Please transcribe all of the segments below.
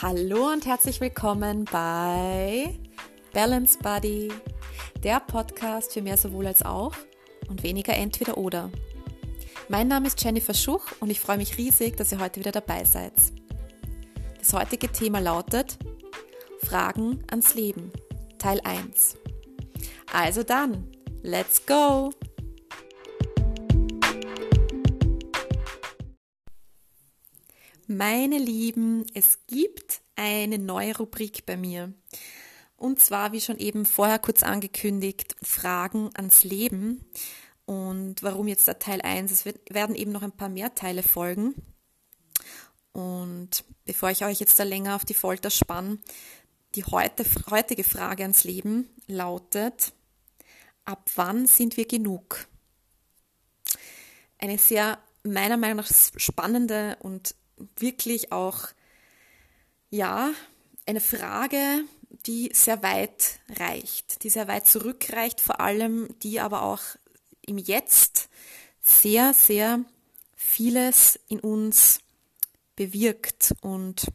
Hallo und herzlich willkommen bei Balance Buddy, der Podcast für mehr sowohl als auch und weniger entweder oder. Mein Name ist Jennifer Schuch und ich freue mich riesig, dass ihr heute wieder dabei seid. Das heutige Thema lautet Fragen ans Leben, Teil 1. Also dann, let's go! Meine Lieben, es gibt eine neue Rubrik bei mir. Und zwar, wie schon eben vorher kurz angekündigt, Fragen ans Leben. Und warum jetzt der Teil 1? Es wird, werden eben noch ein paar mehr Teile folgen. Und bevor ich euch jetzt da länger auf die Folter spann, die heute, heutige Frage ans Leben lautet, ab wann sind wir genug? Eine sehr meiner Meinung nach spannende und wirklich auch, ja, eine Frage, die sehr weit reicht, die sehr weit zurückreicht, vor allem die aber auch im Jetzt sehr, sehr vieles in uns bewirkt und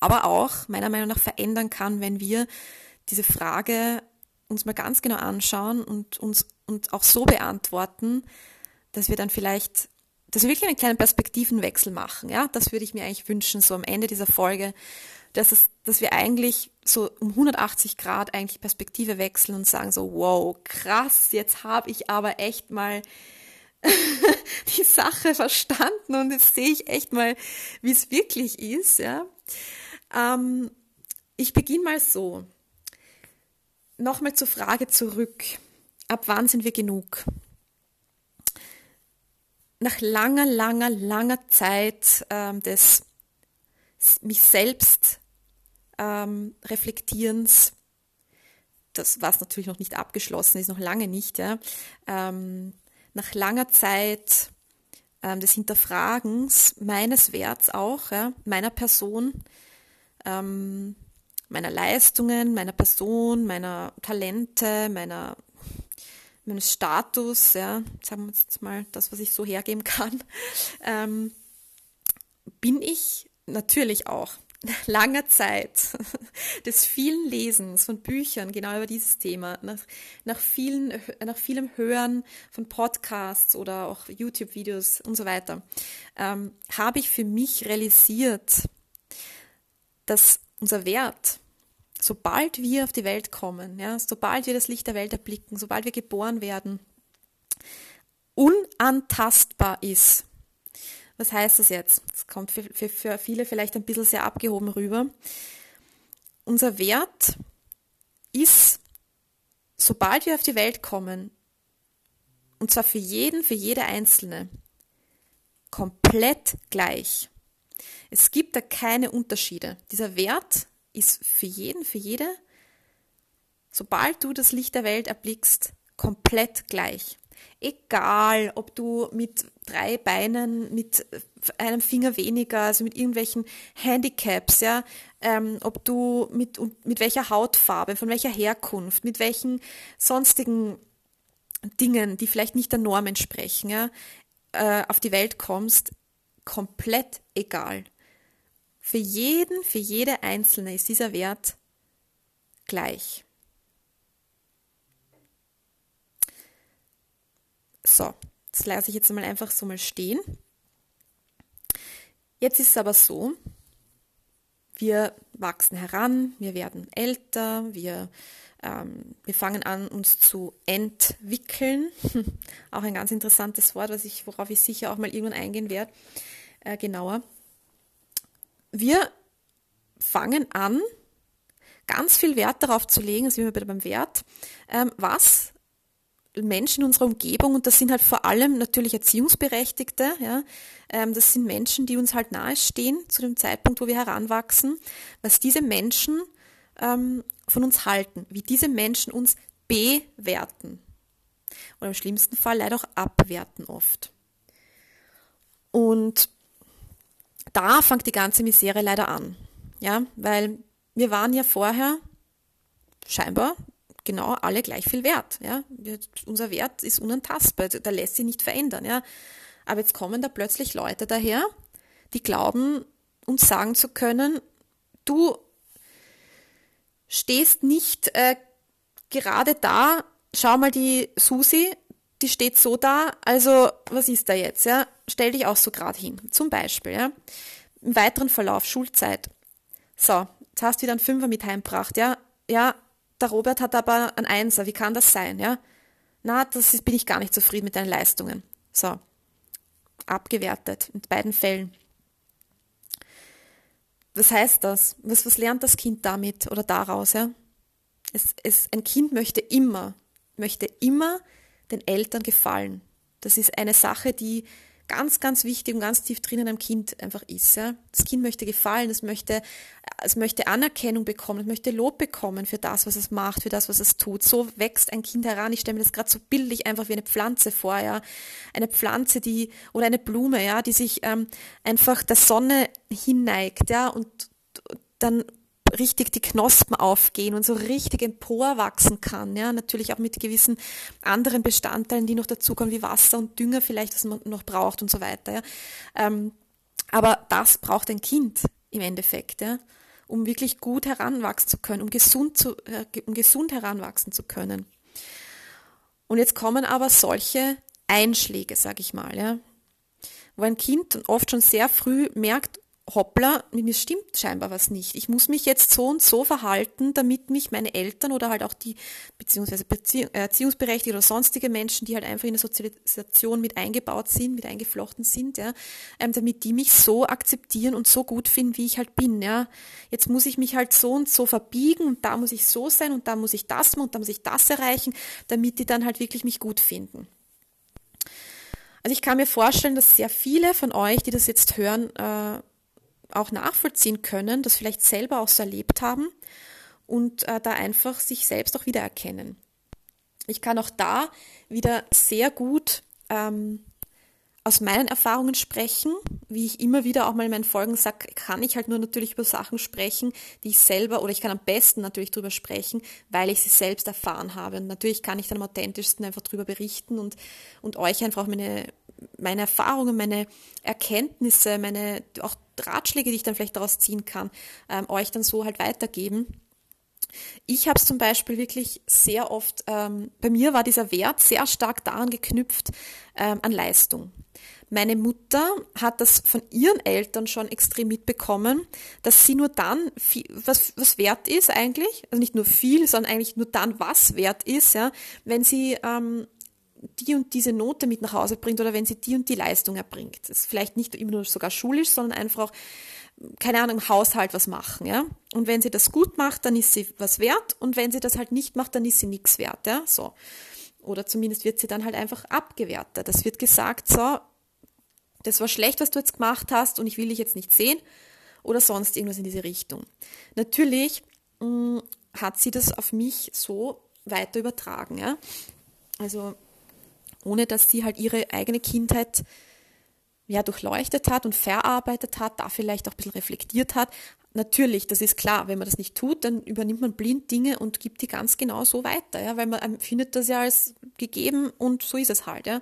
aber auch meiner Meinung nach verändern kann, wenn wir diese Frage uns mal ganz genau anschauen und uns und auch so beantworten, dass wir dann vielleicht dass wir wirklich einen kleinen Perspektivenwechsel machen. Ja, das würde ich mir eigentlich wünschen, so am Ende dieser Folge, dass, es, dass wir eigentlich so um 180 Grad eigentlich Perspektive wechseln und sagen so, wow, krass, jetzt habe ich aber echt mal die Sache verstanden und jetzt sehe ich echt mal, wie es wirklich ist. Ja, ähm, ich beginne mal so. Nochmal zur Frage zurück. Ab wann sind wir genug? Nach langer, langer, langer Zeit ähm, des mich selbst ähm, reflektierens, das was natürlich noch nicht abgeschlossen ist, noch lange nicht, ja, ähm, nach langer Zeit ähm, des Hinterfragens meines Werts auch, ja, meiner Person, ähm, meiner Leistungen, meiner Person, meiner Talente, meiner meines Status, ja, sagen wir jetzt mal das, was ich so hergeben kann, ähm, bin ich natürlich auch langer Zeit des vielen Lesens von Büchern genau über dieses Thema, nach, nach, vielen, nach vielem Hören von Podcasts oder auch YouTube-Videos und so weiter, ähm, habe ich für mich realisiert, dass unser Wert sobald wir auf die Welt kommen, ja, sobald wir das Licht der Welt erblicken, sobald wir geboren werden, unantastbar ist. Was heißt das jetzt? Das kommt für, für, für viele vielleicht ein bisschen sehr abgehoben rüber. Unser Wert ist, sobald wir auf die Welt kommen, und zwar für jeden, für jede Einzelne, komplett gleich. Es gibt da keine Unterschiede. Dieser Wert ist für jeden, für jede, sobald du das Licht der Welt erblickst, komplett gleich. Egal, ob du mit drei Beinen, mit einem Finger weniger, also mit irgendwelchen Handicaps, ja, ähm, ob du mit, mit welcher Hautfarbe, von welcher Herkunft, mit welchen sonstigen Dingen, die vielleicht nicht der Norm entsprechen, ja, äh, auf die Welt kommst, komplett egal. Für jeden, für jede Einzelne ist dieser Wert gleich. So, das lasse ich jetzt mal einfach so mal stehen. Jetzt ist es aber so, wir wachsen heran, wir werden älter, wir, ähm, wir fangen an, uns zu entwickeln. auch ein ganz interessantes Wort, was ich, worauf ich sicher auch mal irgendwann eingehen werde, äh, genauer wir fangen an, ganz viel Wert darauf zu legen, sind wir wieder beim Wert, ähm, was Menschen in unserer Umgebung, und das sind halt vor allem natürlich Erziehungsberechtigte, ja, ähm, das sind Menschen, die uns halt nahestehen zu dem Zeitpunkt, wo wir heranwachsen, was diese Menschen ähm, von uns halten, wie diese Menschen uns bewerten. Oder im schlimmsten Fall leider auch abwerten oft. Und da fängt die ganze Misere leider an. Ja, weil wir waren ja vorher scheinbar genau alle gleich viel wert. Ja, unser Wert ist unantastbar, da lässt sich nicht verändern. Ja, aber jetzt kommen da plötzlich Leute daher, die glauben, uns sagen zu können, du stehst nicht äh, gerade da, schau mal die Susi, die steht so da, also was ist da jetzt, ja? Stell dich auch so gerade hin. Zum Beispiel, ja? Im weiteren Verlauf, Schulzeit. So, jetzt hast du wieder einen Fünfer mit heimgebracht, ja? Ja, der Robert hat aber einen Einser, wie kann das sein, ja? Na, das ist, bin ich gar nicht zufrieden mit deinen Leistungen. So, abgewertet, in beiden Fällen. Was heißt das? Was, was lernt das Kind damit oder daraus? Ja? Es, es, ein Kind möchte immer, möchte immer den Eltern gefallen. Das ist eine Sache, die ganz, ganz wichtig und ganz tief drin in einem Kind einfach ist. Ja? Das Kind möchte gefallen, es möchte, es möchte Anerkennung bekommen, es möchte Lob bekommen für das, was es macht, für das, was es tut. So wächst ein Kind heran. Ich stelle mir das gerade so bildlich einfach wie eine Pflanze vor, ja. Eine Pflanze, die, oder eine Blume, ja, die sich ähm, einfach der Sonne hinneigt, ja, und dann richtig die Knospen aufgehen und so richtig emporwachsen kann. Ja, natürlich auch mit gewissen anderen Bestandteilen, die noch dazukommen, wie Wasser und Dünger vielleicht, was man noch braucht und so weiter. Ja. Ähm, aber das braucht ein Kind im Endeffekt, ja, um wirklich gut heranwachsen zu können, um gesund, zu, äh, um gesund heranwachsen zu können. Und jetzt kommen aber solche Einschläge, sage ich mal, ja, wo ein Kind oft schon sehr früh merkt, hoppla, mir stimmt scheinbar was nicht. Ich muss mich jetzt so und so verhalten, damit mich meine Eltern oder halt auch die, beziehungsweise Beziehung, Erziehungsberechtigte oder sonstige Menschen, die halt einfach in der Sozialisation mit eingebaut sind, mit eingeflochten sind, ja, ähm, damit die mich so akzeptieren und so gut finden, wie ich halt bin, ja. Jetzt muss ich mich halt so und so verbiegen und da muss ich so sein und da muss ich das und da muss ich das erreichen, damit die dann halt wirklich mich gut finden. Also ich kann mir vorstellen, dass sehr viele von euch, die das jetzt hören, äh, auch nachvollziehen können, das vielleicht selber auch so erlebt haben und äh, da einfach sich selbst auch wiedererkennen. Ich kann auch da wieder sehr gut ähm, aus meinen Erfahrungen sprechen, wie ich immer wieder auch mal in meinen Folgen sage, kann ich halt nur natürlich über Sachen sprechen, die ich selber oder ich kann am besten natürlich darüber sprechen, weil ich sie selbst erfahren habe. Und natürlich kann ich dann am authentischsten einfach darüber berichten und, und euch einfach auch meine, meine Erfahrungen, meine Erkenntnisse, meine auch Ratschläge, die ich dann vielleicht daraus ziehen kann, ähm, euch dann so halt weitergeben. Ich habe es zum Beispiel wirklich sehr oft, ähm, bei mir war dieser Wert sehr stark daran geknüpft ähm, an Leistung. Meine Mutter hat das von ihren Eltern schon extrem mitbekommen, dass sie nur dann, viel, was, was wert ist eigentlich, also nicht nur viel, sondern eigentlich nur dann, was wert ist, ja, wenn sie ähm, die und diese Note mit nach Hause bringt oder wenn sie die und die Leistung erbringt. Das ist vielleicht nicht immer nur sogar schulisch, sondern einfach auch, keine Ahnung, im Haushalt was machen, ja. Und wenn sie das gut macht, dann ist sie was wert und wenn sie das halt nicht macht, dann ist sie nichts wert, ja, so. Oder zumindest wird sie dann halt einfach abgewertet. Das wird gesagt, so, das war schlecht, was du jetzt gemacht hast und ich will dich jetzt nicht sehen oder sonst irgendwas in diese Richtung. Natürlich mh, mm, hat sie das auf mich so weiter übertragen, ja. Also ohne dass sie halt ihre eigene Kindheit ja, durchleuchtet hat und verarbeitet hat, da vielleicht auch ein bisschen reflektiert hat. Natürlich, das ist klar, wenn man das nicht tut, dann übernimmt man blind Dinge und gibt die ganz genau so weiter, ja, weil man empfindet das ja als gegeben und so ist es halt, ja.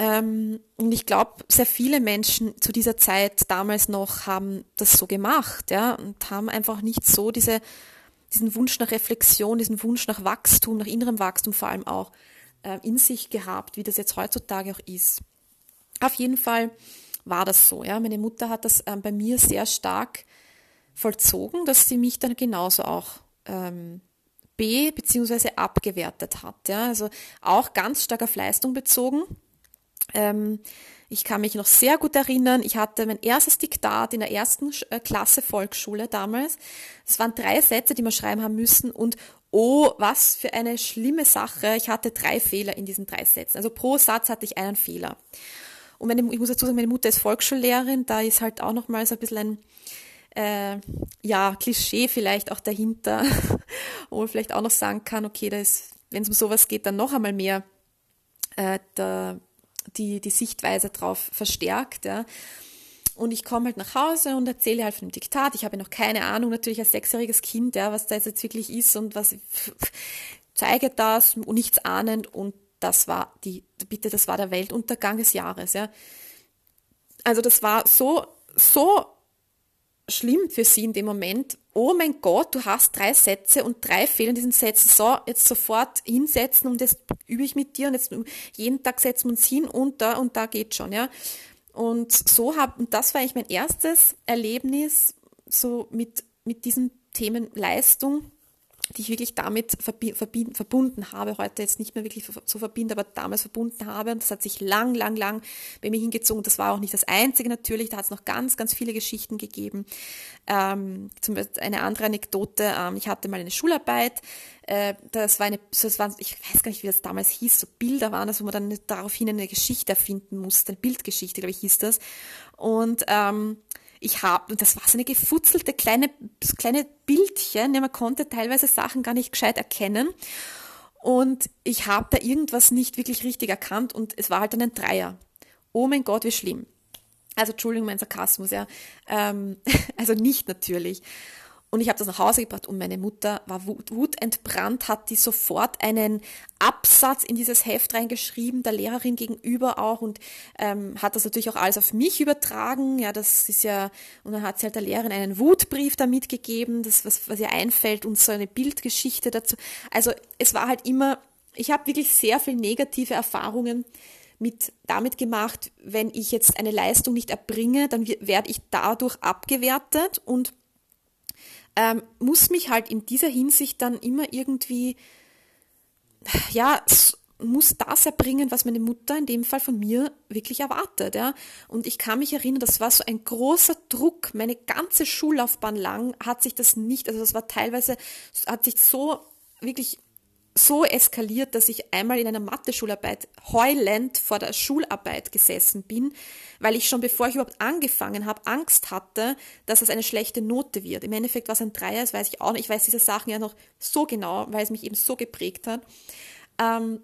Ähm, und ich glaube, sehr viele Menschen zu dieser Zeit damals noch haben das so gemacht, ja, und haben einfach nicht so diese, diesen Wunsch nach Reflexion, diesen Wunsch nach Wachstum, nach innerem Wachstum vor allem auch äh, in sich gehabt, wie das jetzt heutzutage auch ist. Auf jeden Fall war das so. Ja. Meine Mutter hat das ähm, bei mir sehr stark vollzogen, dass sie mich dann genauso auch ähm, B bzw. abgewertet hat. Ja. Also auch ganz stark auf Leistung bezogen. Ähm, ich kann mich noch sehr gut erinnern, ich hatte mein erstes Diktat in der ersten äh, Klasse Volksschule damals. Es waren drei Sätze, die wir schreiben haben müssen und oh, was für eine schlimme Sache. Ich hatte drei Fehler in diesen drei Sätzen. Also pro Satz hatte ich einen Fehler. Und meine, ich muss dazu sagen, meine Mutter ist Volksschullehrerin, da ist halt auch nochmal so ein bisschen ein äh, ja, Klischee vielleicht auch dahinter, wo man vielleicht auch noch sagen kann, okay, wenn es um sowas geht, dann noch einmal mehr äh, der, die, die Sichtweise drauf verstärkt. Ja. Und ich komme halt nach Hause und erzähle halt von dem Diktat. Ich habe noch keine Ahnung, natürlich als sechsjähriges Kind, ja, was da jetzt wirklich ist und was zeige das und nichts ahnend. Und das war die, bitte, das war der Weltuntergang des Jahres, ja. Also das war so, so schlimm für sie in dem Moment. Oh mein Gott, du hast drei Sätze und drei fehlen diesen Sätzen. So, jetzt sofort hinsetzen und jetzt übe ich mit dir und jetzt jeden Tag setzen wir uns hin und da und da geht schon, ja. Und so hab, und das war eigentlich mein erstes Erlebnis so mit, mit diesen Themen Leistung die ich wirklich damit verbunden habe, heute jetzt nicht mehr wirklich so verbinden, aber damals verbunden habe. Und das hat sich lang, lang, lang bei mir hingezogen. Das war auch nicht das Einzige natürlich, da hat es noch ganz, ganz viele Geschichten gegeben. Ähm, zum Beispiel eine andere Anekdote, ähm, ich hatte mal eine Schularbeit, äh, das war eine, das war, ich weiß gar nicht, wie das damals hieß, so Bilder waren das, wo man dann daraufhin eine Geschichte erfinden musste, eine Bildgeschichte, glaube ich, hieß das. Und ähm, ich habe, und das war so eine gefutzelte kleine, kleine Bildchen, ja, man konnte teilweise Sachen gar nicht gescheit erkennen. Und ich habe da irgendwas nicht wirklich richtig erkannt und es war halt dann ein Dreier. Oh mein Gott, wie schlimm. Also Entschuldigung, mein Sarkasmus, ja. Ähm, also nicht natürlich. Und ich habe das nach Hause gebracht und meine Mutter war wutentbrannt, hat die sofort einen Absatz in dieses Heft reingeschrieben, der Lehrerin gegenüber auch und ähm, hat das natürlich auch alles auf mich übertragen. Ja, das ist ja, und dann hat sie halt der Lehrerin einen Wutbrief da mitgegeben, das, was, was ihr einfällt und so eine Bildgeschichte dazu. Also es war halt immer, ich habe wirklich sehr viel negative Erfahrungen mit damit gemacht, wenn ich jetzt eine Leistung nicht erbringe, dann werde ich dadurch abgewertet und ähm, muss mich halt in dieser Hinsicht dann immer irgendwie, ja, muss das erbringen, was meine Mutter in dem Fall von mir wirklich erwartet, ja. Und ich kann mich erinnern, das war so ein großer Druck. Meine ganze Schullaufbahn lang hat sich das nicht, also das war teilweise, hat sich so wirklich so eskaliert, dass ich einmal in einer Mathe-Schularbeit heulend vor der Schularbeit gesessen bin, weil ich schon bevor ich überhaupt angefangen habe, Angst hatte, dass es eine schlechte Note wird. Im Endeffekt war es ein Dreier, das weiß ich auch nicht. Ich weiß diese Sachen ja noch so genau, weil es mich eben so geprägt hat. Ähm,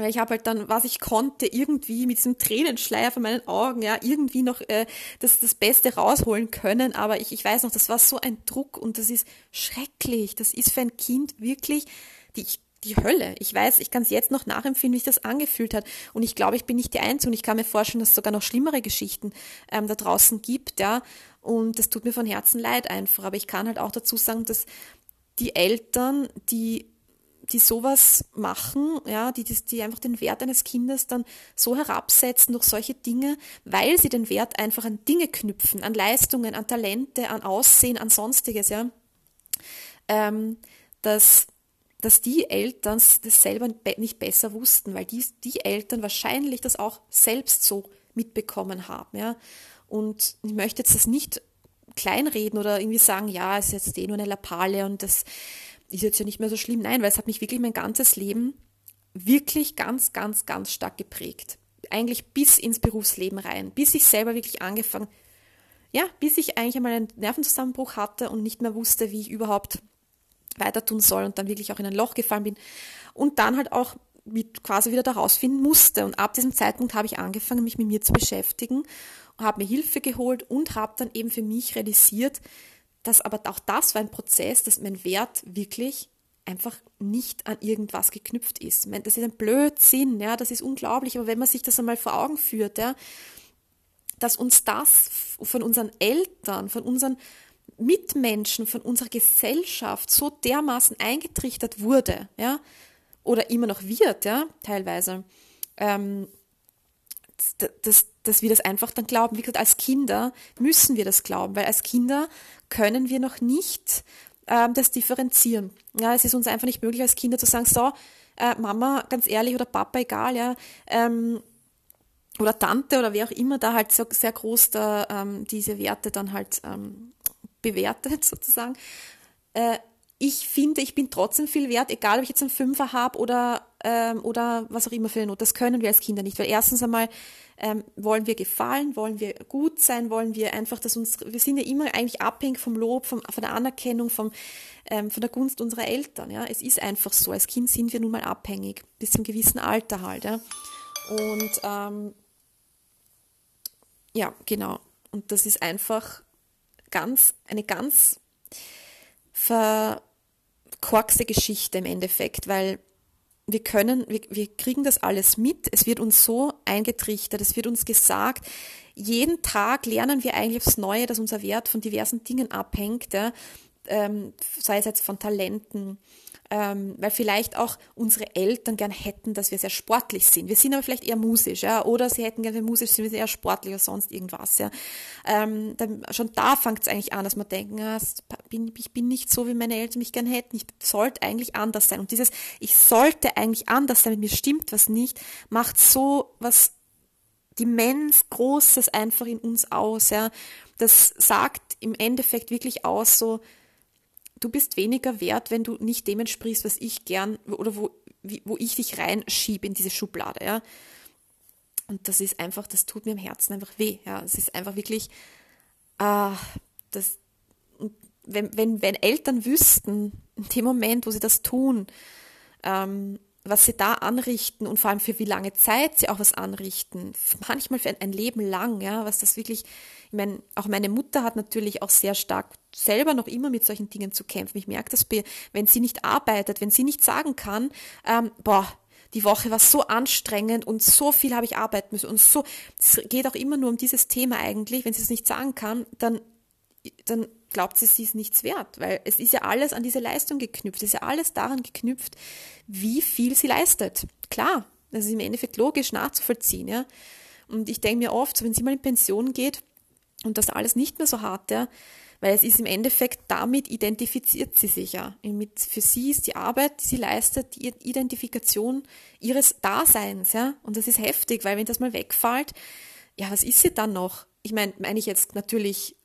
weil ich habe halt dann, was ich konnte, irgendwie mit diesem Tränenschleier von meinen Augen, ja, irgendwie noch äh, das, das Beste rausholen können. Aber ich, ich weiß noch, das war so ein Druck und das ist schrecklich. Das ist für ein Kind wirklich die, die Hölle. Ich weiß, ich kann es jetzt noch nachempfinden, wie sich das angefühlt hat. Und ich glaube, ich bin nicht die Einzige. Und ich kann mir vorstellen, dass es sogar noch schlimmere Geschichten ähm, da draußen gibt, ja. Und das tut mir von Herzen leid einfach. Aber ich kann halt auch dazu sagen, dass die Eltern, die die sowas machen, ja, die, die einfach den Wert eines Kindes dann so herabsetzen durch solche Dinge, weil sie den Wert einfach an Dinge knüpfen, an Leistungen, an Talente, an Aussehen, an Sonstiges, ja, ähm, dass dass die Eltern das selber nicht besser wussten, weil die, die Eltern wahrscheinlich das auch selbst so mitbekommen haben. Ja? Und ich möchte jetzt das nicht kleinreden oder irgendwie sagen, ja, es ist jetzt eh nur eine Lappale und das ist jetzt ja nicht mehr so schlimm. Nein, weil es hat mich wirklich mein ganzes Leben wirklich ganz, ganz, ganz stark geprägt. Eigentlich bis ins Berufsleben rein, bis ich selber wirklich angefangen, ja, bis ich eigentlich einmal einen Nervenzusammenbruch hatte und nicht mehr wusste, wie ich überhaupt weiter tun soll und dann wirklich auch in ein Loch gefallen bin und dann halt auch quasi wieder daraus finden musste. Und ab diesem Zeitpunkt habe ich angefangen, mich mit mir zu beschäftigen, habe mir Hilfe geholt und habe dann eben für mich realisiert, dass aber auch das war ein Prozess, dass mein Wert wirklich einfach nicht an irgendwas geknüpft ist. Das ist ein Blödsinn, ja, das ist unglaublich, aber wenn man sich das einmal vor Augen führt, ja, dass uns das von unseren Eltern, von unseren Mitmenschen, von unserer Gesellschaft so dermaßen eingetrichtert wurde, ja, oder immer noch wird, ja, teilweise, ähm, dass, dass wir das einfach dann glauben. Wie gesagt, als Kinder müssen wir das glauben, weil als Kinder können wir noch nicht ähm, das differenzieren. Ja, es ist uns einfach nicht möglich, als Kinder zu sagen, so, äh, Mama, ganz ehrlich, oder Papa, egal, ja, ähm, oder Tante oder wer auch immer da halt so, sehr groß da ähm, diese Werte dann halt ähm, bewertet sozusagen. Äh, ich finde, ich bin trotzdem viel wert, egal ob ich jetzt einen Fünfer habe oder, ähm, oder was auch immer für eine Note. Das können wir als Kinder nicht, weil erstens einmal ähm, wollen wir gefallen, wollen wir gut sein, wollen wir einfach, dass uns, wir sind ja immer eigentlich abhängig vom Lob, vom, von der Anerkennung, vom, ähm, von der Gunst unserer Eltern. Ja, es ist einfach so. Als Kind sind wir nun mal abhängig bis zum gewissen Alter halt. Ja, und ähm, ja, genau. Und das ist einfach ganz, eine ganz verkorkste Geschichte im Endeffekt, weil wir können, wir, wir kriegen das alles mit, es wird uns so eingetrichtert, es wird uns gesagt, jeden Tag lernen wir eigentlich aufs Neue, dass unser Wert von diversen Dingen abhängt, ja? ähm, sei es jetzt von Talenten, ähm, weil vielleicht auch unsere Eltern gern hätten, dass wir sehr sportlich sind. Wir sind aber vielleicht eher musisch, ja, oder sie hätten gerne musisch, sind wir eher sportlich oder sonst irgendwas, ja. Ähm, dann, schon da fängt es eigentlich an, dass man denken, ah, bin, ich bin nicht so, wie meine Eltern mich gern hätten. Ich sollte eigentlich anders sein. Und dieses, ich sollte eigentlich anders sein, mit mir stimmt was nicht, macht so was immens Großes einfach in uns aus, ja. Das sagt im Endeffekt wirklich aus, so, du bist weniger wert, wenn du nicht dem entsprichst, was ich gern oder wo, wo ich dich reinschiebe in diese Schublade, ja. Und das ist einfach, das tut mir im Herzen einfach weh, ja. Es ist einfach wirklich, ah, das, wenn, wenn, wenn Eltern wüssten, in dem Moment, wo sie das tun, ähm, was sie da anrichten und vor allem für wie lange Zeit sie auch was anrichten, manchmal für ein, ein Leben lang, ja, was das wirklich, ich meine, auch meine Mutter hat natürlich auch sehr stark selber noch immer mit solchen Dingen zu kämpfen. Ich merke das, wenn sie nicht arbeitet, wenn sie nicht sagen kann, ähm, boah, die Woche war so anstrengend und so viel habe ich arbeiten müssen und so, es geht auch immer nur um dieses Thema eigentlich, wenn sie es nicht sagen kann, dann, dann glaubt sie, sie ist nichts wert, weil es ist ja alles an diese Leistung geknüpft, es ist ja alles daran geknüpft, wie viel sie leistet. Klar, das ist im Endeffekt logisch nachzuvollziehen, ja. Und ich denke mir oft, wenn sie mal in Pension geht und das alles nicht mehr so ja, weil es ist im Endeffekt, damit identifiziert sie sich ja. für sie ist die Arbeit, die sie leistet, die Identifikation ihres Daseins, ja. Und das ist heftig, weil wenn das mal wegfällt, ja, was ist sie dann noch? Ich meine, meine ich jetzt natürlich,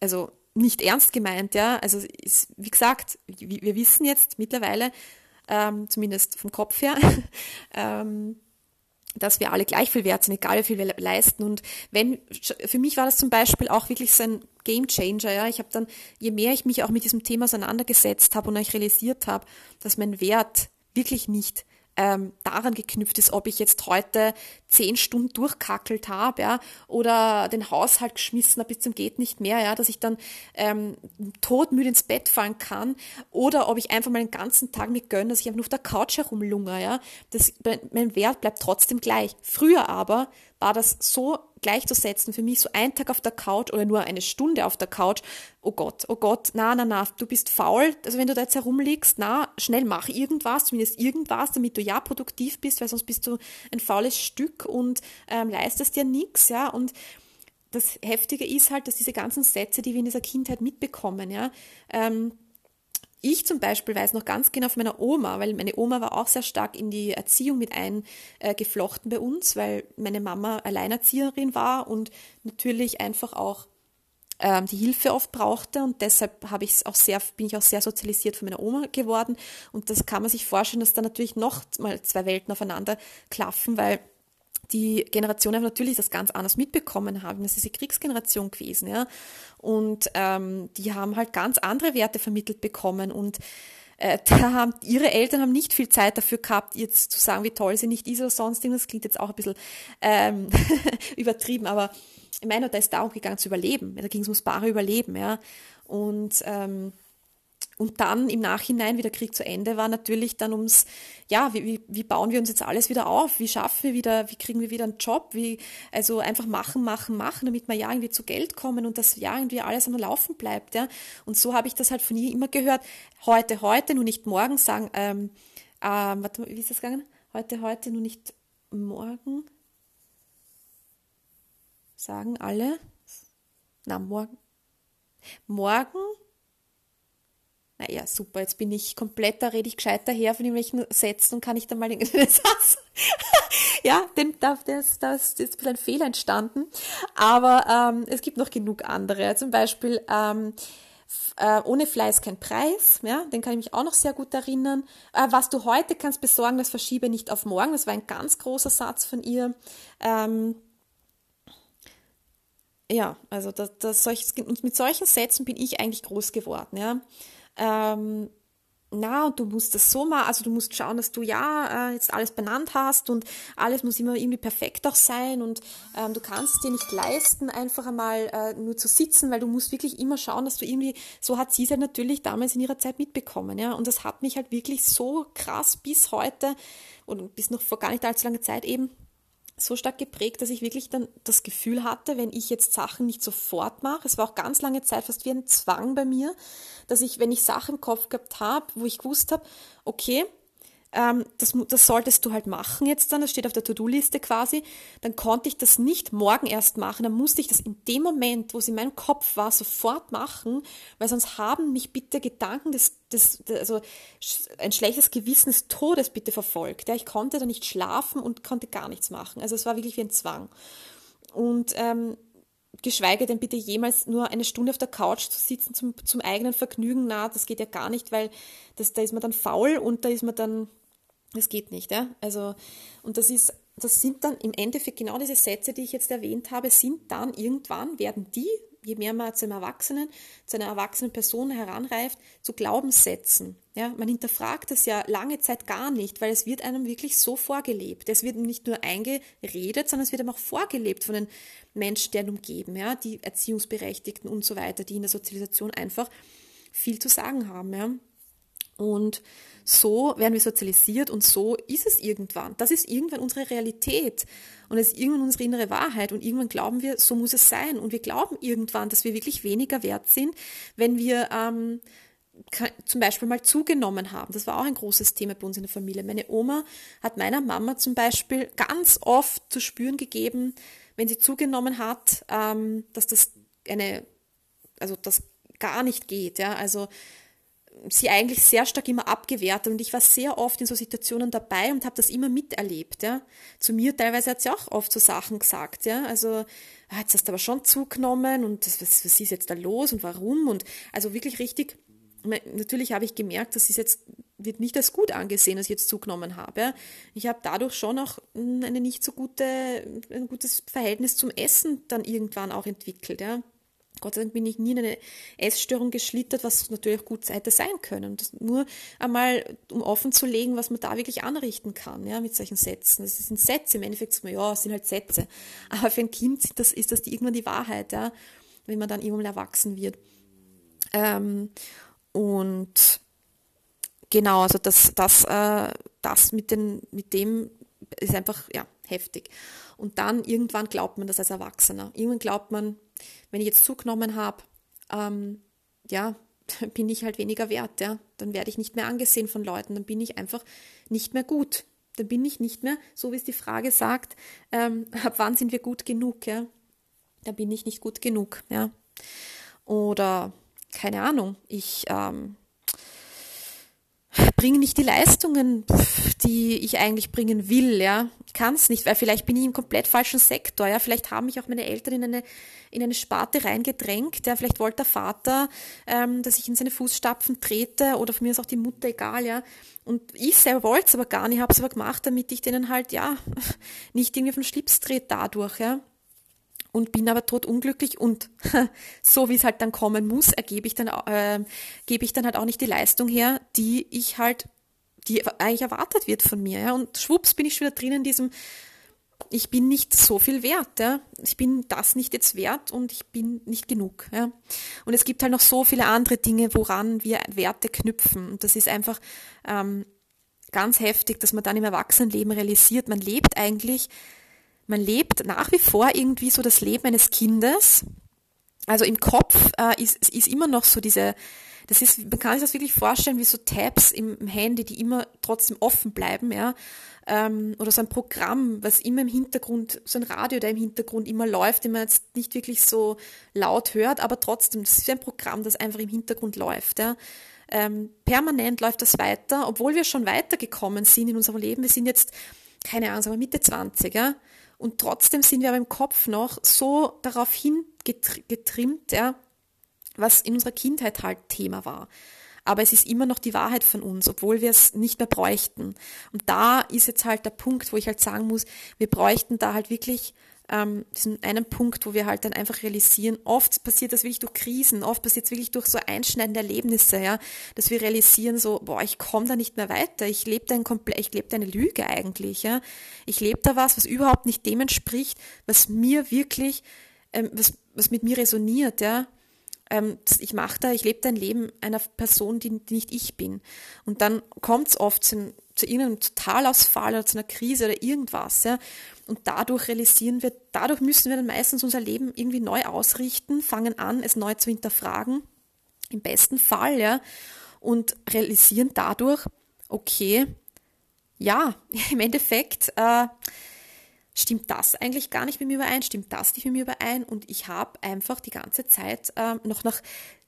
also nicht ernst gemeint, ja. Also ist, wie gesagt, wir wissen jetzt mittlerweile, ähm, zumindest vom Kopf her, ähm, dass wir alle gleich viel wert sind, egal wie viel wir leisten. Und wenn, für mich war das zum Beispiel auch wirklich so ein Game Changer, ja. Ich habe dann, je mehr ich mich auch mit diesem Thema auseinandergesetzt habe und euch realisiert habe, dass mein Wert wirklich nicht ähm, daran geknüpft ist, ob ich jetzt heute zehn Stunden durchkackelt habe, ja, oder den Haushalt geschmissen habe bis zum geht nicht mehr, ja, dass ich dann ähm, todmüde ins Bett fallen kann, oder ob ich einfach mal den ganzen Tag mir gönne, dass ich einfach nur auf der Couch herumlungere, ja. Das, mein Wert bleibt trotzdem gleich. Früher aber war das so gleichzusetzen für mich, so ein Tag auf der Couch oder nur eine Stunde auf der Couch. Oh Gott, oh Gott, na, na, na, du bist faul. Also wenn du da jetzt herumliegst, na, schnell mach irgendwas, zumindest irgendwas, damit du ja produktiv bist, weil sonst bist du ein faules Stück und ähm, leistest dir nichts, ja. Und das Heftige ist halt, dass diese ganzen Sätze, die wir in dieser Kindheit mitbekommen, ja, ähm, ich zum Beispiel weiß noch ganz genau von meiner Oma, weil meine Oma war auch sehr stark in die Erziehung mit eingeflochten bei uns, weil meine Mama Alleinerzieherin war und natürlich einfach auch ähm, die Hilfe oft brauchte und deshalb habe ich auch sehr, bin ich auch sehr sozialisiert von meiner Oma geworden. Und das kann man sich vorstellen, dass da natürlich noch mal zwei Welten aufeinander klaffen, weil die Generationen natürlich das ganz anders mitbekommen haben. Das ist die Kriegsgeneration gewesen, ja. Und ähm, die haben halt ganz andere Werte vermittelt bekommen und äh, da haben, ihre Eltern haben nicht viel Zeit dafür gehabt, jetzt zu sagen, wie toll sie nicht ist oder sonst irgendwas. Das klingt jetzt auch ein bisschen ähm, übertrieben, aber ich meine, da ist darum gegangen zu überleben. Da ging es ums bare Überleben, ja. Und ähm, und dann im Nachhinein, wie der Krieg zu Ende war, natürlich dann ums, ja, wie, wie, wie bauen wir uns jetzt alles wieder auf? Wie schaffen wir wieder, wie kriegen wir wieder einen Job? Wie, also einfach machen, machen, machen, damit wir ja irgendwie zu Geld kommen und das ja irgendwie alles am Laufen bleibt, ja. Und so habe ich das halt von ihr immer gehört. Heute, heute, nur nicht morgen sagen, ähm, ähm, warte mal, wie ist das gegangen? Heute, heute, nur nicht morgen. Sagen alle. Na, morgen. Morgen naja, super, jetzt bin ich komplett, da rede ich gescheiter her von irgendwelchen Sätzen und kann ich dann mal den Satz. ja, denn da, das, das ist ein Fehler entstanden. Aber ähm, es gibt noch genug andere. Zum Beispiel ähm, äh, ohne Fleiß kein Preis, ja, den kann ich mich auch noch sehr gut erinnern. Äh, was du heute kannst besorgen, das verschiebe nicht auf morgen. Das war ein ganz großer Satz von ihr. Ähm, ja, also das, das solches, mit solchen Sätzen bin ich eigentlich groß geworden, ja ähm, na, und du musst das so machen, also du musst schauen, dass du ja äh, jetzt alles benannt hast und alles muss immer irgendwie perfekt auch sein und ähm, du kannst es dir nicht leisten, einfach einmal äh, nur zu sitzen, weil du musst wirklich immer schauen, dass du irgendwie, so hat sie es ja natürlich damals in ihrer Zeit mitbekommen, ja, und das hat mich halt wirklich so krass bis heute und bis noch vor gar nicht allzu langer Zeit eben so stark geprägt, dass ich wirklich dann das Gefühl hatte, wenn ich jetzt Sachen nicht sofort mache, es war auch ganz lange Zeit fast wie ein Zwang bei mir, dass ich, wenn ich Sachen im Kopf gehabt habe, wo ich gewusst habe, okay, ähm, das, das solltest du halt machen jetzt dann, das steht auf der To-Do-Liste quasi, dann konnte ich das nicht morgen erst machen, dann musste ich das in dem Moment, wo es in meinem Kopf war, sofort machen, weil sonst haben mich bitte Gedanken des, des, also ein schlechtes Gewissen des Todes bitte verfolgt. Ja, ich konnte da nicht schlafen und konnte gar nichts machen. Also es war wirklich wie ein Zwang. Und ähm, geschweige denn bitte jemals nur eine Stunde auf der Couch zu sitzen zum, zum eigenen Vergnügen, na, das geht ja gar nicht, weil das, da ist man dann faul und da ist man dann das geht nicht, ja. Also, und das ist, das sind dann im Endeffekt genau diese Sätze, die ich jetzt erwähnt habe, sind dann irgendwann, werden die, je mehr man zu einem Erwachsenen, zu einer erwachsenen Person heranreift, zu Glaubenssätzen. Ja, man hinterfragt das ja lange Zeit gar nicht, weil es wird einem wirklich so vorgelebt. Es wird nicht nur eingeredet, sondern es wird einem auch vorgelebt von den Menschen, die einen umgeben, ja, die Erziehungsberechtigten und so weiter, die in der Sozialisation einfach viel zu sagen haben, ja. Und so werden wir sozialisiert und so ist es irgendwann. Das ist irgendwann unsere Realität und es ist irgendwann unsere innere Wahrheit und irgendwann glauben wir, so muss es sein. Und wir glauben irgendwann, dass wir wirklich weniger wert sind, wenn wir ähm, zum Beispiel mal zugenommen haben. Das war auch ein großes Thema bei uns in der Familie. Meine Oma hat meiner Mama zum Beispiel ganz oft zu spüren gegeben, wenn sie zugenommen hat, ähm, dass das eine, also das gar nicht geht. Ja? Also sie eigentlich sehr stark immer abgewertet und ich war sehr oft in so Situationen dabei und habe das immer miterlebt. Ja. Zu mir teilweise hat sie auch oft so Sachen gesagt. Ja. Also ah, jetzt hast du aber schon zugenommen und was, was ist jetzt da los und warum und also wirklich richtig. Natürlich habe ich gemerkt, dass es jetzt wird nicht als gut angesehen, dass ich jetzt zugenommen habe. Ich habe dadurch schon auch eine nicht so gute, ein gutes Verhältnis zum Essen dann irgendwann auch entwickelt. Ja. Gott sei Dank bin ich nie in eine Essstörung geschlittert, was natürlich gut hätte sein können. Das nur einmal, um offen zu legen, was man da wirklich anrichten kann, ja, mit solchen Sätzen. Das sind Sätze, im Endeffekt sagt man, ja, es sind halt Sätze. Aber für ein Kind ist das, ist das irgendwann die Wahrheit, ja, wenn man dann irgendwann erwachsen wird. Ähm, und genau, also das, das, äh, das mit, den, mit dem ist einfach, ja, heftig. Und dann irgendwann glaubt man das als Erwachsener. Irgendwann glaubt man, wenn ich jetzt zugenommen habe, ähm, ja, bin ich halt weniger wert, ja. Dann werde ich nicht mehr angesehen von Leuten, dann bin ich einfach nicht mehr gut. Dann bin ich nicht mehr, so wie es die Frage sagt, ähm, ab wann sind wir gut genug, ja. Da bin ich nicht gut genug, ja. Oder, keine Ahnung, ich ähm, bringe nicht die Leistungen, die ich eigentlich bringen will, ja. Ich kann es nicht, weil vielleicht bin ich im komplett falschen Sektor, ja. Vielleicht haben mich auch meine Eltern in eine, in eine Sparte reingedrängt, ja. Vielleicht wollte der Vater, ähm, dass ich in seine Fußstapfen trete oder von mir ist auch die Mutter egal, ja. Und ich selber wollte es aber gar nicht, habe es aber gemacht, damit ich denen halt, ja, nicht irgendwie auf den Schlips trete dadurch, ja und bin aber tot unglücklich und so wie es halt dann kommen muss, ergebe ich dann, äh, gebe ich dann halt auch nicht die Leistung her, die ich halt, die eigentlich erwartet wird von mir. Ja? Und schwupps bin ich schon wieder drin in diesem, ich bin nicht so viel wert, ja? ich bin das nicht jetzt wert und ich bin nicht genug. Ja? Und es gibt halt noch so viele andere Dinge, woran wir Werte knüpfen. Und das ist einfach ähm, ganz heftig, dass man dann im Erwachsenenleben realisiert, man lebt eigentlich man lebt nach wie vor irgendwie so das Leben eines Kindes. Also im Kopf äh, ist, ist immer noch so diese, das ist, man kann sich das wirklich vorstellen wie so Tabs im, Handy, die immer trotzdem offen bleiben, ja. Ähm, oder so ein Programm, was immer im Hintergrund, so ein Radio, der im Hintergrund immer läuft, den man jetzt nicht wirklich so laut hört, aber trotzdem, das ist ein Programm, das einfach im Hintergrund läuft, ja. Ähm, permanent läuft das weiter, obwohl wir schon weitergekommen sind in unserem Leben. Wir sind jetzt, keine Ahnung, sagen wir Mitte 20, ja. Und trotzdem sind wir aber im Kopf noch so darauf hingetrimmt, ja, was in unserer Kindheit halt Thema war. Aber es ist immer noch die Wahrheit von uns, obwohl wir es nicht mehr bräuchten. Und da ist jetzt halt der Punkt, wo ich halt sagen muss, wir bräuchten da halt wirklich ähm, diesen einen Punkt, wo wir halt dann einfach realisieren, oft passiert das wirklich durch Krisen, oft passiert es wirklich durch so einschneidende Erlebnisse, ja, dass wir realisieren so, boah, ich komme da nicht mehr weiter, ich lebe da, ein ich lebe da eine Lüge eigentlich, ja, ich lebe da was, was überhaupt nicht dem entspricht, was mir wirklich, ähm, was, was mit mir resoniert, ja, ähm, ich mache da, ich lebe da ein Leben einer Person, die, die nicht ich bin. Und dann kommt es oft zu, zu irgendeinem Totalausfall oder zu einer Krise oder irgendwas. Ja. Und dadurch realisieren wir, dadurch müssen wir dann meistens unser Leben irgendwie neu ausrichten, fangen an, es neu zu hinterfragen, im besten Fall, ja, und realisieren dadurch, okay, ja, im Endeffekt äh, stimmt das eigentlich gar nicht mit mir überein, stimmt das nicht mit mir überein und ich habe einfach die ganze Zeit äh, noch nach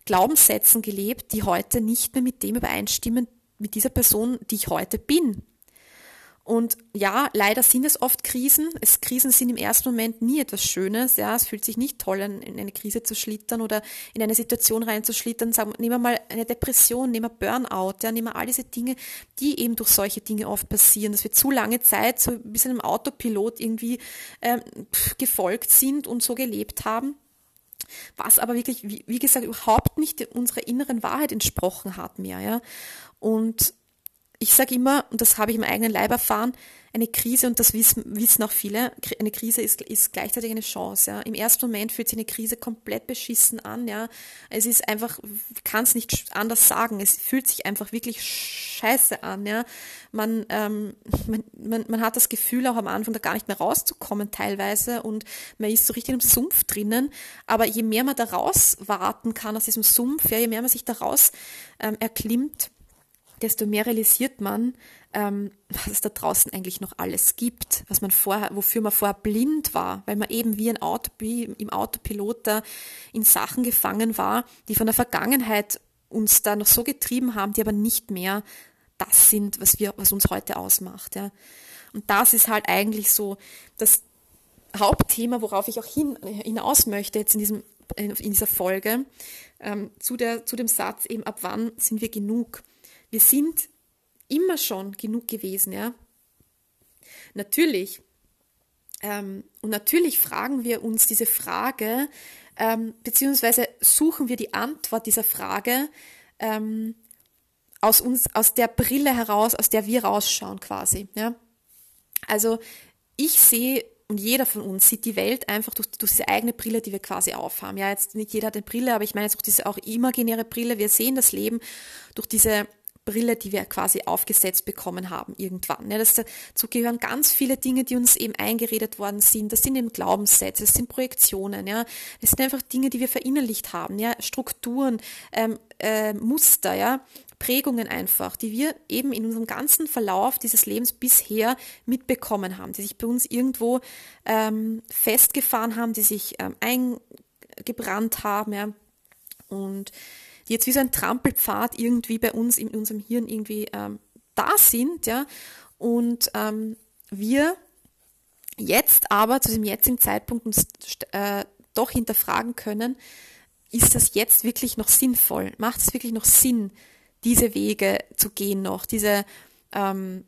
Glaubenssätzen gelebt, die heute nicht mehr mit dem übereinstimmen, mit dieser Person, die ich heute bin. Und ja, leider sind es oft Krisen. Es, Krisen sind im ersten Moment nie etwas Schönes. Ja, es fühlt sich nicht toll an, in eine Krise zu schlittern oder in eine Situation reinzuschlittern. Sagen, nehmen wir mal eine Depression, nehmen wir Burnout, ja, nehmen wir all diese Dinge, die eben durch solche Dinge oft passieren, dass wir zu lange Zeit so ein bisschen einem Autopilot irgendwie äh, gefolgt sind und so gelebt haben was aber wirklich, wie, wie gesagt, überhaupt nicht unserer inneren Wahrheit entsprochen hat mehr, ja. Und ich sage immer, und das habe ich im eigenen Leib erfahren, eine Krise, und das wissen, wissen auch viele, eine Krise ist, ist gleichzeitig eine Chance. Ja. Im ersten Moment fühlt sich eine Krise komplett beschissen an. Ja. Es ist einfach, kann es nicht anders sagen. Es fühlt sich einfach wirklich scheiße an. Ja. Man, ähm, man, man, man hat das Gefühl, auch am Anfang da gar nicht mehr rauszukommen teilweise und man ist so richtig im Sumpf drinnen. Aber je mehr man da raus warten kann aus diesem Sumpf, ja, je mehr man sich daraus ähm, erklimmt, desto mehr realisiert man, ähm, was es da draußen eigentlich noch alles gibt, was man vorher, wofür man vorher blind war, weil man eben wie ein Auto, wie im Autopilot da in Sachen gefangen war, die von der Vergangenheit uns da noch so getrieben haben, die aber nicht mehr das sind, was wir, was uns heute ausmacht. Ja. Und das ist halt eigentlich so das Hauptthema, worauf ich auch hin, hinaus möchte jetzt in diesem in dieser Folge ähm, zu, der, zu dem Satz eben, ab wann sind wir genug? Wir sind immer schon genug gewesen, ja. Natürlich. Ähm, und natürlich fragen wir uns diese Frage, ähm, beziehungsweise suchen wir die Antwort dieser Frage ähm, aus uns, aus der Brille heraus, aus der wir rausschauen quasi, ja. Also ich sehe und jeder von uns sieht die Welt einfach durch, durch diese eigene Brille, die wir quasi aufhaben. Ja, jetzt nicht jeder hat eine Brille, aber ich meine jetzt auch diese auch imaginäre Brille. Wir sehen das Leben durch diese Brille, die wir quasi aufgesetzt bekommen haben irgendwann. Ja, das, dazu gehören ganz viele Dinge, die uns eben eingeredet worden sind. Das sind eben Glaubenssätze, das sind Projektionen, ja. Das sind einfach Dinge, die wir verinnerlicht haben, ja. Strukturen, ähm, äh, Muster, ja. Prägungen einfach, die wir eben in unserem ganzen Verlauf dieses Lebens bisher mitbekommen haben, die sich bei uns irgendwo ähm, festgefahren haben, die sich ähm, eingebrannt haben, ja. Und die jetzt wie so ein Trampelpfad irgendwie bei uns in unserem Hirn irgendwie ähm, da sind, ja. Und ähm, wir jetzt aber zu dem jetzigen Zeitpunkt uns äh, doch hinterfragen können, ist das jetzt wirklich noch sinnvoll? Macht es wirklich noch Sinn, diese Wege zu gehen noch, diese ähm,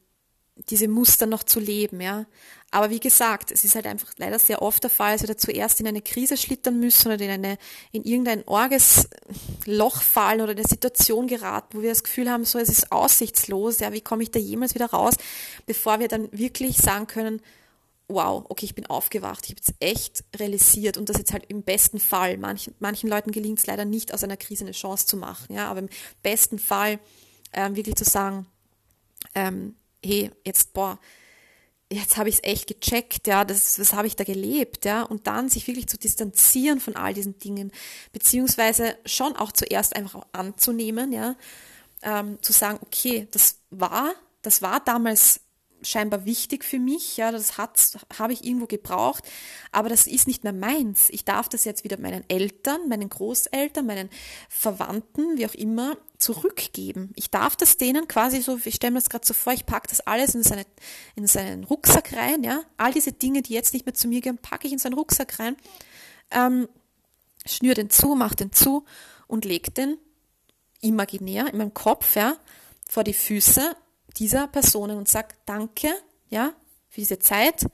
diese Muster noch zu leben, ja. Aber wie gesagt, es ist halt einfach leider sehr oft der Fall, dass wir da zuerst in eine Krise schlittern müssen oder in eine, in irgendein orges Loch fallen oder in eine Situation geraten, wo wir das Gefühl haben, so, es ist aussichtslos, ja, wie komme ich da jemals wieder raus, bevor wir dann wirklich sagen können, wow, okay, ich bin aufgewacht, ich habe jetzt echt realisiert und das jetzt halt im besten Fall. Manchen, manchen Leuten gelingt es leider nicht, aus einer Krise eine Chance zu machen, ja, aber im besten Fall ähm, wirklich zu sagen, ähm, hey, jetzt, boah, jetzt habe ich es echt gecheckt, ja, das, was habe ich da gelebt, ja, und dann sich wirklich zu distanzieren von all diesen Dingen, beziehungsweise schon auch zuerst einfach anzunehmen, ja, ähm, zu sagen, okay, das war, das war damals scheinbar wichtig für mich, ja, das hat, habe ich irgendwo gebraucht, aber das ist nicht mehr meins. Ich darf das jetzt wieder meinen Eltern, meinen Großeltern, meinen Verwandten, wie auch immer, zurückgeben. Ich darf das denen quasi so, ich stelle mir das gerade so vor, ich packe das alles in, seine, in seinen Rucksack rein, ja, all diese Dinge, die jetzt nicht mehr zu mir gehören, packe ich in seinen Rucksack rein, ähm, schnür den zu, mach den zu und leg den imaginär in meinem Kopf, ja, vor die Füße dieser Personen und sage Danke, ja, für diese Zeit.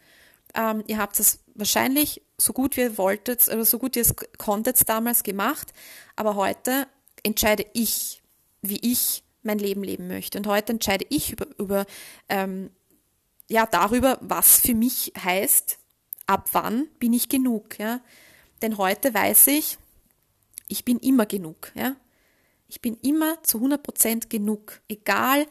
Ähm, ihr habt es wahrscheinlich so gut wie ihr wolltet oder so gut ihr es konntet damals gemacht, aber heute entscheide ich, wie ich mein Leben leben möchte. Und heute entscheide ich über, über ähm, ja, darüber, was für mich heißt, ab wann bin ich genug. Ja? Denn heute weiß ich, ich bin immer genug. Ja? Ich bin immer zu 100% genug, egal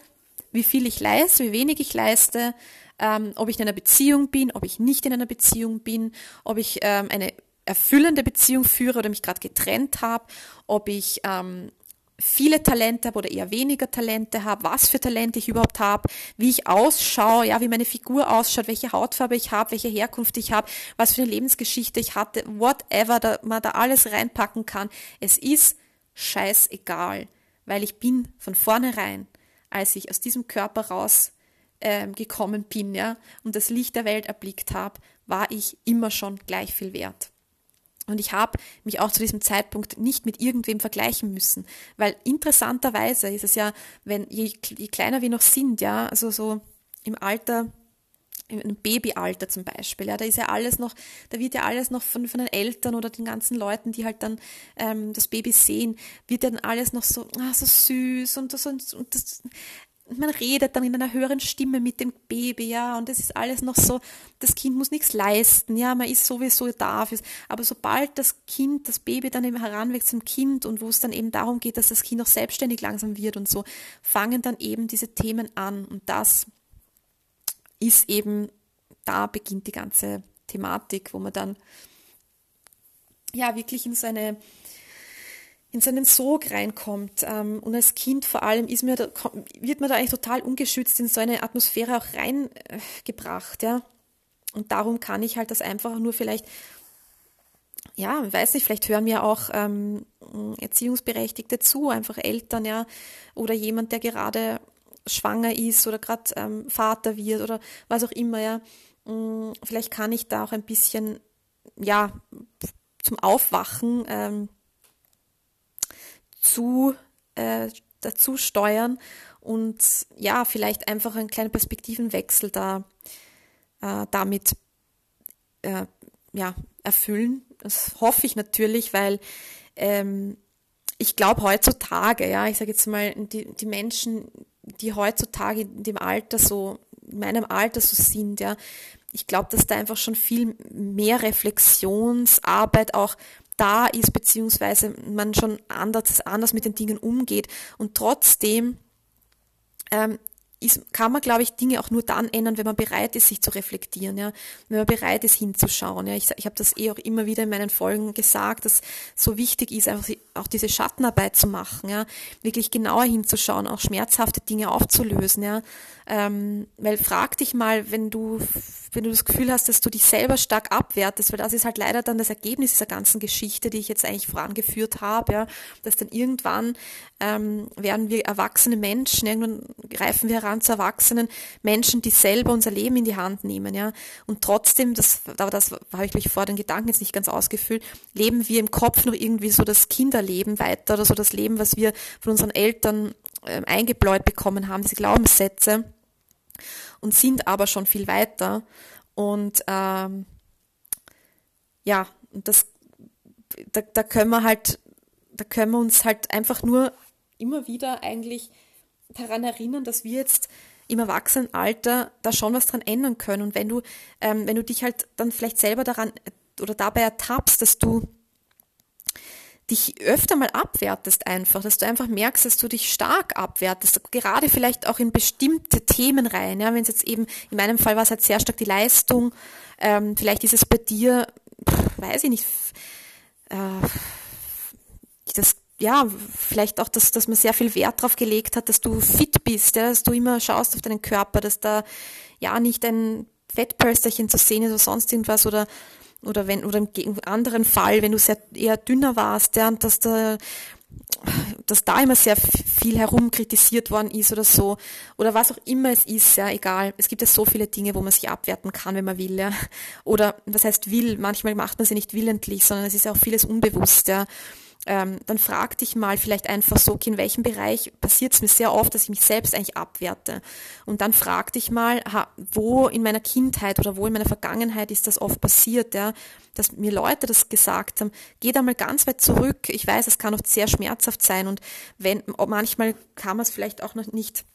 wie viel ich leiste, wie wenig ich leiste, ähm, ob ich in einer Beziehung bin, ob ich nicht in einer Beziehung bin, ob ich ähm, eine erfüllende Beziehung führe oder mich gerade getrennt habe, ob ich ähm, viele Talente habe oder eher weniger Talente habe, was für Talente ich überhaupt habe, wie ich ausschaue, ja, wie meine Figur ausschaut, welche Hautfarbe ich habe, welche Herkunft ich habe, was für eine Lebensgeschichte ich hatte, whatever, da man da alles reinpacken kann. Es ist scheißegal, weil ich bin von vornherein, als ich aus diesem Körper raus ähm, bin, ja, und das Licht der Welt erblickt habe, war ich immer schon gleich viel wert. Und ich habe mich auch zu diesem Zeitpunkt nicht mit irgendwem vergleichen müssen, weil interessanterweise ist es ja, wenn je, je kleiner wir noch sind, ja, also so im Alter im Babyalter zum Beispiel, ja, da ist ja alles noch, da wird ja alles noch von, von den Eltern oder den ganzen Leuten, die halt dann ähm, das Baby sehen, wird ja dann alles noch so, ah, so süß und das, und, und das, man redet dann in einer höheren Stimme mit dem Baby, ja, und es ist alles noch so, das Kind muss nichts leisten, ja, man ist sowieso da. Aber sobald das Kind, das Baby dann eben heranwächst zum Kind und wo es dann eben darum geht, dass das Kind auch selbstständig langsam wird und so, fangen dann eben diese Themen an. Und das ist eben, da beginnt die ganze Thematik, wo man dann ja wirklich in so eine in seinen Sog reinkommt. Ähm, und als Kind vor allem ist mir wird man da eigentlich total ungeschützt in so eine Atmosphäre auch reingebracht, ja. Und darum kann ich halt das einfach nur vielleicht, ja, weiß nicht, vielleicht hören mir auch ähm, Erziehungsberechtigte zu, einfach Eltern, ja, oder jemand, der gerade schwanger ist oder gerade ähm, Vater wird oder was auch immer, ja. Mm, vielleicht kann ich da auch ein bisschen, ja, zum Aufwachen ähm, zu, äh, dazu steuern und ja, vielleicht einfach einen kleinen Perspektivenwechsel da äh, damit äh, ja, erfüllen. Das hoffe ich natürlich, weil ähm, ich glaube heutzutage, ja, ich sage jetzt mal, die, die Menschen, die heutzutage in dem Alter so, in meinem Alter so sind, ja, ich glaube, dass da einfach schon viel mehr Reflexionsarbeit auch da ist, beziehungsweise man schon anders, anders mit den Dingen umgeht. Und trotzdem ähm, ist, kann man, glaube ich, Dinge auch nur dann ändern, wenn man bereit ist, sich zu reflektieren, ja, wenn man bereit ist, hinzuschauen. Ja, ich, ich habe das eh auch immer wieder in meinen Folgen gesagt, dass so wichtig ist, einfach auch diese Schattenarbeit zu machen, ja, wirklich genauer hinzuschauen, auch schmerzhafte Dinge aufzulösen, ja, ähm, weil frag dich mal, wenn du, wenn du das Gefühl hast, dass du dich selber stark abwertest, weil das ist halt leider dann das Ergebnis dieser ganzen Geschichte, die ich jetzt eigentlich vorangeführt habe, ja, dass dann irgendwann ähm, werden wir erwachsene Menschen, irgendwann greifen wir heran zu erwachsenen Menschen, die selber unser Leben in die Hand nehmen, ja, und trotzdem, das, aber das habe ich gleich vor den Gedanken jetzt nicht ganz ausgefüllt, leben wir im Kopf noch irgendwie so das Kinderleben weiter oder so das Leben, was wir von unseren Eltern ähm, eingebläut bekommen haben, diese Glaubenssätze und sind aber schon viel weiter. Und ähm, ja, das, da, da können wir halt, da können wir uns halt einfach nur immer wieder eigentlich daran erinnern, dass wir jetzt im Erwachsenenalter da schon was dran ändern können. Und wenn du, ähm, wenn du dich halt dann vielleicht selber daran oder dabei ertappst, dass du dich öfter mal abwertest einfach, dass du einfach merkst, dass du dich stark abwertest, gerade vielleicht auch in bestimmte Themen rein. Ja, wenn es jetzt eben, in meinem Fall war es halt sehr stark die Leistung, ähm, vielleicht ist es bei dir, pff, weiß ich nicht, äh, das ja, vielleicht auch, dass, dass man sehr viel Wert darauf gelegt hat, dass du fit bist, ja, dass du immer schaust auf deinen Körper, dass da ja nicht ein Fettpölsterchen zu sehen ist oder sonst irgendwas oder oder wenn oder im anderen Fall, wenn du sehr eher dünner warst, ja, und dass da dass da immer sehr viel herumkritisiert worden ist oder so oder was auch immer es ist, ja, egal. Es gibt ja so viele Dinge, wo man sich abwerten kann, wenn man will, ja. Oder was heißt will? Manchmal macht man sie nicht willentlich, sondern es ist auch vieles unbewusst, ja ähm, dann frag dich mal vielleicht einfach so, okay, in welchem Bereich passiert es mir sehr oft, dass ich mich selbst eigentlich abwerte. Und dann frag dich mal, ha, wo in meiner Kindheit oder wo in meiner Vergangenheit ist das oft passiert, ja, dass mir Leute das gesagt haben. Geh da mal ganz weit zurück. Ich weiß, es kann oft sehr schmerzhaft sein und wenn, manchmal kann man es vielleicht auch noch nicht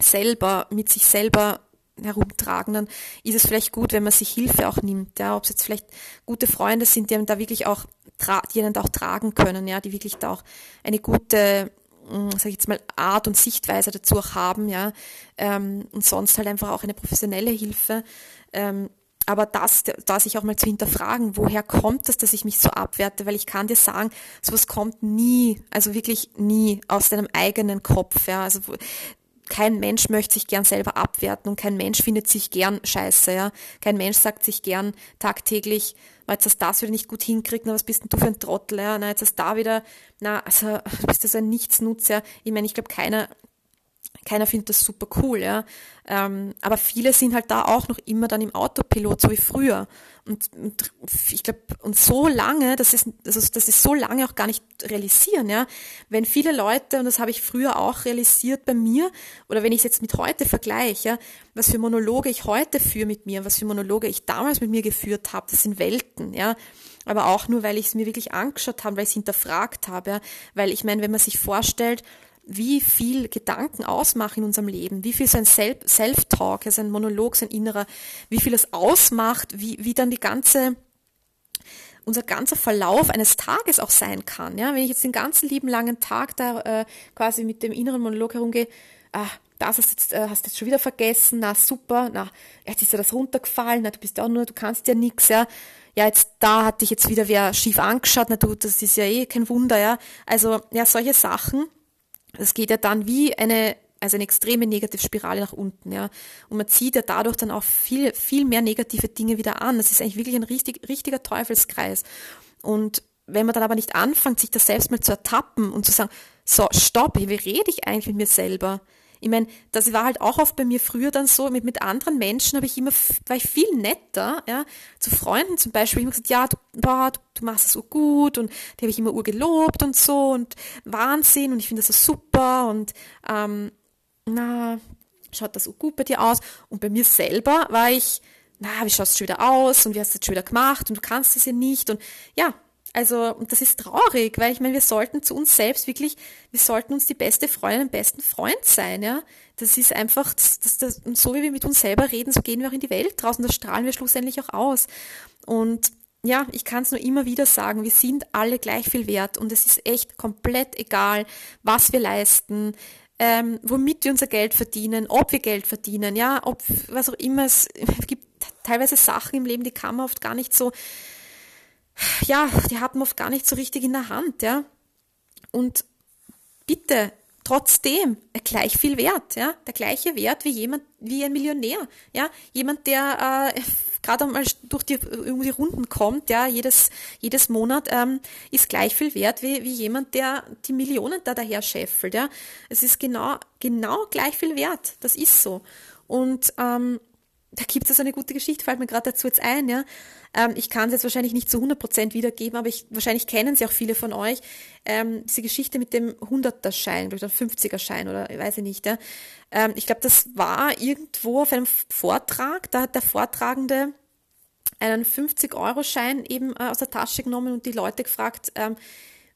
selber mit sich selber herumtragen, dann ist es vielleicht gut, wenn man sich Hilfe auch nimmt, ja, ob es jetzt vielleicht gute Freunde sind, die einem da wirklich auch, die einen auch tragen können, ja, die wirklich da auch eine gute mm, sag ich jetzt mal, Art und Sichtweise dazu auch haben, ja, ähm, und sonst halt einfach auch eine professionelle Hilfe. Ähm, aber das, da sich auch mal zu hinterfragen, woher kommt das, dass ich mich so abwerte? Weil ich kann dir sagen, sowas kommt nie, also wirklich nie aus deinem eigenen Kopf. Ja. Also kein Mensch möchte sich gern selber abwerten und kein Mensch findet sich gern scheiße, ja. Kein Mensch sagt sich gern tagtäglich, na, jetzt hast du das wieder nicht gut hinkriegt, na, was bist denn du für ein Trottel, ja. Na, jetzt hast du da wieder, na, also, du bist das ein Nichtsnutzer. Ich meine, ich glaube, keiner, keiner findet das super cool, ja. Ähm, aber viele sind halt da auch noch immer dann im Autopilot, so wie früher. Und, und ich glaube, und so lange, das ist, das ist so lange auch gar nicht realisieren, ja. Wenn viele Leute, und das habe ich früher auch realisiert bei mir, oder wenn ich es jetzt mit heute vergleiche, ja, was für Monologe ich heute führe mit mir, was für Monologe ich damals mit mir geführt habe, das sind Welten, ja aber auch nur, weil ich es mir wirklich angeschaut habe, weil ich es hinterfragt habe. Ja? Weil ich meine, wenn man sich vorstellt, wie viel Gedanken ausmachen in unserem Leben, wie viel so ein Self-Talk, also ein Monolog, sein innerer, wie viel es ausmacht, wie, wie dann die ganze, unser ganzer Verlauf eines Tages auch sein kann. Ja, wenn ich jetzt den ganzen lieben langen Tag da äh, quasi mit dem inneren Monolog herumgehe, ah, das hast du jetzt, äh, hast jetzt schon wieder vergessen, na super, na, jetzt ist ja das runtergefallen, na, du bist ja auch nur, du kannst ja nix, ja. Ja, jetzt da hat dich jetzt wieder wer schief angeschaut, na du, das ist ja eh kein Wunder, ja. Also, ja, solche Sachen, das geht ja dann wie eine, also eine extreme Negativspirale nach unten, ja. Und man zieht ja dadurch dann auch viel, viel mehr negative Dinge wieder an. Das ist eigentlich wirklich ein richtig, richtiger Teufelskreis. Und wenn man dann aber nicht anfängt, sich das selbst mal zu ertappen und zu sagen, so, stopp, wie rede ich eigentlich mit mir selber? Ich meine, das war halt auch oft bei mir früher dann so, mit, mit anderen Menschen habe ich immer, war ich viel netter, ja, zu Freunden zum Beispiel, ich immer gesagt, ja, du, boah, du, du machst es so gut und die habe ich immer urgelobt und so und Wahnsinn und ich finde das so super und ähm, na, schaut das so gut bei dir aus? Und bei mir selber war ich, na, wie schaust du schon wieder aus und wie hast du das schon wieder gemacht und du kannst es ja nicht und ja, also, und das ist traurig, weil ich meine, wir sollten zu uns selbst wirklich, wir sollten uns die beste Freundin, den besten Freund sein, ja. Das ist einfach, das, das, das, so wie wir mit uns selber reden, so gehen wir auch in die Welt draußen, das strahlen wir schlussendlich auch aus. Und ja, ich kann es nur immer wieder sagen, wir sind alle gleich viel wert und es ist echt komplett egal, was wir leisten, ähm, womit wir unser Geld verdienen, ob wir Geld verdienen, ja, ob was auch immer es gibt teilweise Sachen im Leben, die kann man oft gar nicht so ja, die hat man oft gar nicht so richtig in der Hand, ja. Und bitte, trotzdem gleich viel wert, ja, der gleiche Wert wie jemand, wie ein Millionär, ja, jemand, der äh, gerade einmal durch die, irgendwie die Runden kommt, ja, jedes, jedes Monat ähm, ist gleich viel wert wie, wie jemand, der die Millionen da daher scheffelt, ja. Es ist genau, genau gleich viel wert, das ist so. Und ähm, da gibt es also eine gute Geschichte, fällt mir gerade dazu jetzt ein, ja. Ähm, ich kann es jetzt wahrscheinlich nicht zu 100% wiedergeben, aber ich, wahrscheinlich kennen sie auch viele von euch. Ähm, diese Geschichte mit dem 100er-Schein, oder 50er-Schein oder weiß ich nicht, ja. Ähm, ich glaube, das war irgendwo auf einem Vortrag, da hat der Vortragende einen 50-Euro-Schein eben äh, aus der Tasche genommen und die Leute gefragt, ähm,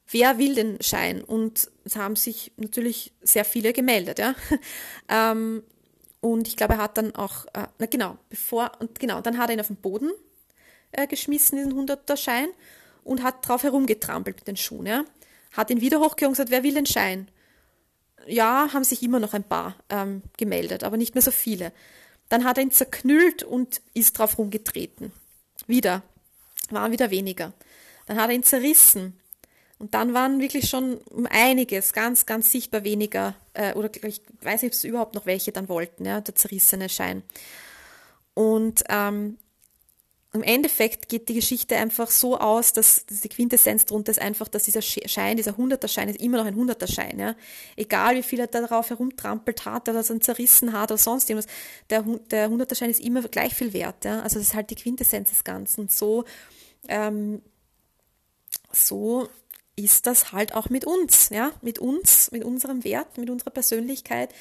wer will den Schein? Und es haben sich natürlich sehr viele gemeldet, ja. und ich glaube, er hat dann auch, äh, na genau, bevor, und genau, dann hat er ihn auf den Boden äh, geschmissen, diesen 100er Schein, und hat drauf herumgetrampelt mit den Schuhen, ja. Hat ihn wieder hochgehoben und gesagt, wer will den Schein? Ja, haben sich immer noch ein paar ähm, gemeldet, aber nicht mehr so viele. Dann hat er ihn zerknüllt und ist drauf rumgetreten. Wieder. Waren wieder weniger. Dann hat er ihn zerrissen und dann waren wirklich schon um einiges, ganz, ganz sichtbar weniger, äh, oder ich weiß nicht, ob es überhaupt noch welche dann wollten, ja, der zerrissene Schein. Und ähm, im Endeffekt geht die Geschichte einfach so aus, dass, die Quintessenz darunter ist einfach, dass dieser Schein, dieser Hunderter-Schein ist immer noch ein Hunderter-Schein. Ja? Egal wie viel er darauf herumtrampelt hat oder so zerrissen hat oder sonst irgendwas, der, der Hunderter-Schein ist immer gleich viel wert. Ja? Also das ist halt die Quintessenz des Ganzen. So, ähm, so ist das halt auch mit uns, ja, mit uns, mit unserem Wert, mit unserer Persönlichkeit.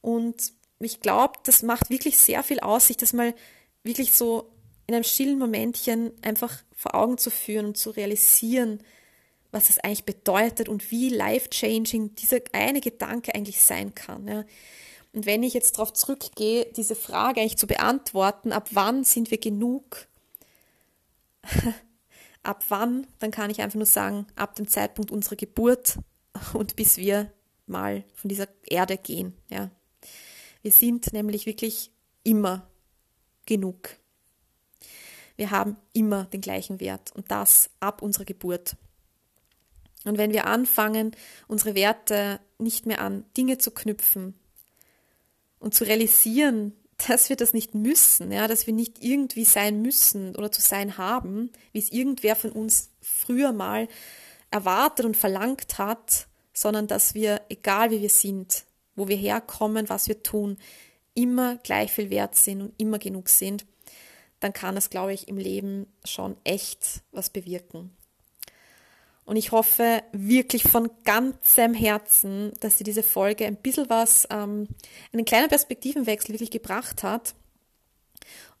Und ich glaube, das macht wirklich sehr viel aus, sich das mal wirklich so in einem stillen Momentchen einfach vor Augen zu führen und zu realisieren, was das eigentlich bedeutet und wie life-changing dieser eine Gedanke eigentlich sein kann. Ja. Und wenn ich jetzt darauf zurückgehe, diese Frage eigentlich zu beantworten, ab wann sind wir genug, Ab wann? Dann kann ich einfach nur sagen, ab dem Zeitpunkt unserer Geburt und bis wir mal von dieser Erde gehen. Ja. Wir sind nämlich wirklich immer genug. Wir haben immer den gleichen Wert und das ab unserer Geburt. Und wenn wir anfangen, unsere Werte nicht mehr an Dinge zu knüpfen und zu realisieren, dass wir das nicht müssen, ja, dass wir nicht irgendwie sein müssen oder zu sein haben, wie es irgendwer von uns früher mal erwartet und verlangt hat, sondern dass wir, egal wie wir sind, wo wir herkommen, was wir tun, immer gleich viel wert sind und immer genug sind, dann kann das, glaube ich, im Leben schon echt was bewirken. Und ich hoffe wirklich von ganzem Herzen, dass dir diese Folge ein bisschen was, ähm, einen kleinen Perspektivenwechsel wirklich gebracht hat.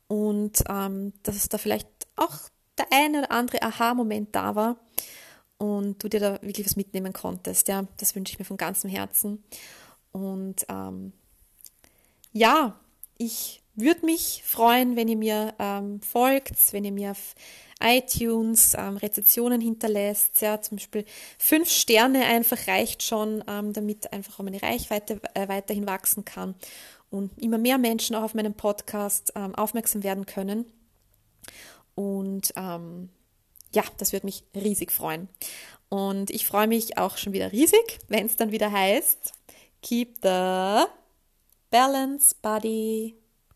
Und ähm, dass es da vielleicht auch der eine oder andere Aha-Moment da war und du dir da wirklich was mitnehmen konntest. Ja, das wünsche ich mir von ganzem Herzen. Und ähm, ja, ich würde mich freuen, wenn ihr mir ähm, folgt, wenn ihr mir auf iTunes ähm, Rezensionen hinterlässt. Ja, zum Beispiel fünf Sterne einfach reicht schon, ähm, damit einfach auch meine Reichweite äh, weiterhin wachsen kann und immer mehr Menschen auch auf meinen Podcast ähm, aufmerksam werden können. Und ähm, ja, das würde mich riesig freuen. Und ich freue mich auch schon wieder riesig, wenn es dann wieder heißt, Keep the Balance Buddy.